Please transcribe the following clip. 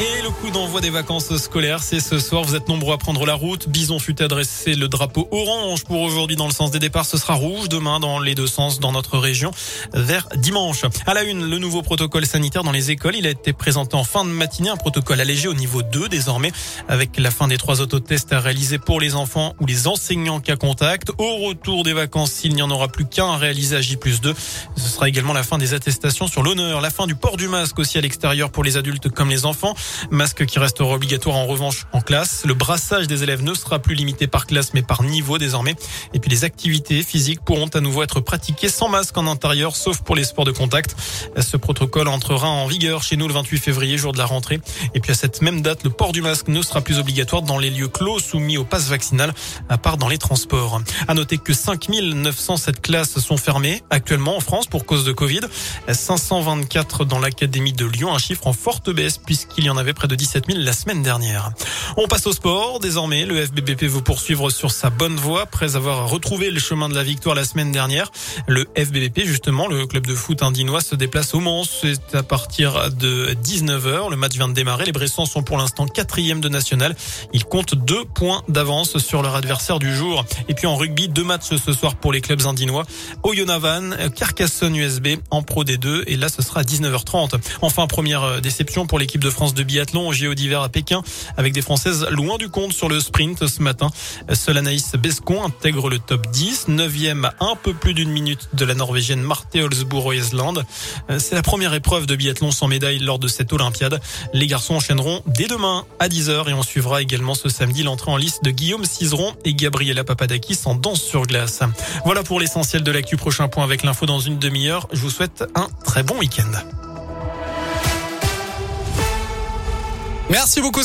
Et le coup d'envoi des vacances scolaires, c'est ce soir. Vous êtes nombreux à prendre la route. Bison fut adressé le drapeau orange pour aujourd'hui dans le sens des départs. Ce sera rouge demain dans les deux sens dans notre région vers dimanche. À la une, le nouveau protocole sanitaire dans les écoles. Il a été présenté en fin de matinée. Un protocole allégé au niveau 2 désormais avec la fin des trois autotests à réaliser pour les enfants ou les enseignants cas contact. Au retour des vacances, s'il n'y en aura plus qu'un à réaliser à J2. Ce sera également la fin des attestations sur l'honneur. La fin du port du masque aussi à l'extérieur pour les adultes comme les enfants. Masque qui restera obligatoire en revanche en classe. Le brassage des élèves ne sera plus limité par classe mais par niveau désormais. Et puis les activités physiques pourront à nouveau être pratiquées sans masque en intérieur sauf pour les sports de contact. Ce protocole entrera en vigueur chez nous le 28 février, jour de la rentrée. Et puis à cette même date, le port du masque ne sera plus obligatoire dans les lieux clos soumis au pass vaccinal, à part dans les transports. À noter que 5907 classes sont fermées actuellement en France pour cause de Covid. 524 dans l'académie de Lyon, un chiffre en forte baisse puisqu'il y en avait près de 17 000 la semaine dernière. On passe au sport. Désormais, le FBBP veut poursuivre sur sa bonne voie après avoir retrouvé le chemin de la victoire la semaine dernière. Le FBBP, justement, le club de foot indinois, se déplace au Mans. C'est à partir de 19h. Le match vient de démarrer. Les Bressons sont pour l'instant quatrième de national. Ils comptent deux points d'avance sur leur adversaire du jour. Et puis en rugby, deux matchs ce soir pour les clubs indinois. Oyonnax, Carcassonne USB en Pro D2. Et là, ce sera à 19h30. Enfin, première déception pour l'équipe de France de biathlon au JO d'hiver à Pékin avec des Françaises loin du compte sur le sprint ce matin. Seule Anaïs Bescon intègre le top 10, 9e à un peu plus d'une minute de la Norvégienne Marte Holzbourg Island. C'est la première épreuve de biathlon sans médaille lors de cette Olympiade. Les garçons enchaîneront dès demain à 10h et on suivra également ce samedi l'entrée en liste de Guillaume Cizeron et Gabriela Papadakis en danse sur glace. Voilà pour l'essentiel de l'actu. Prochain point avec l'info dans une demi-heure. Je vous souhaite un très bon week-end. Merci beaucoup.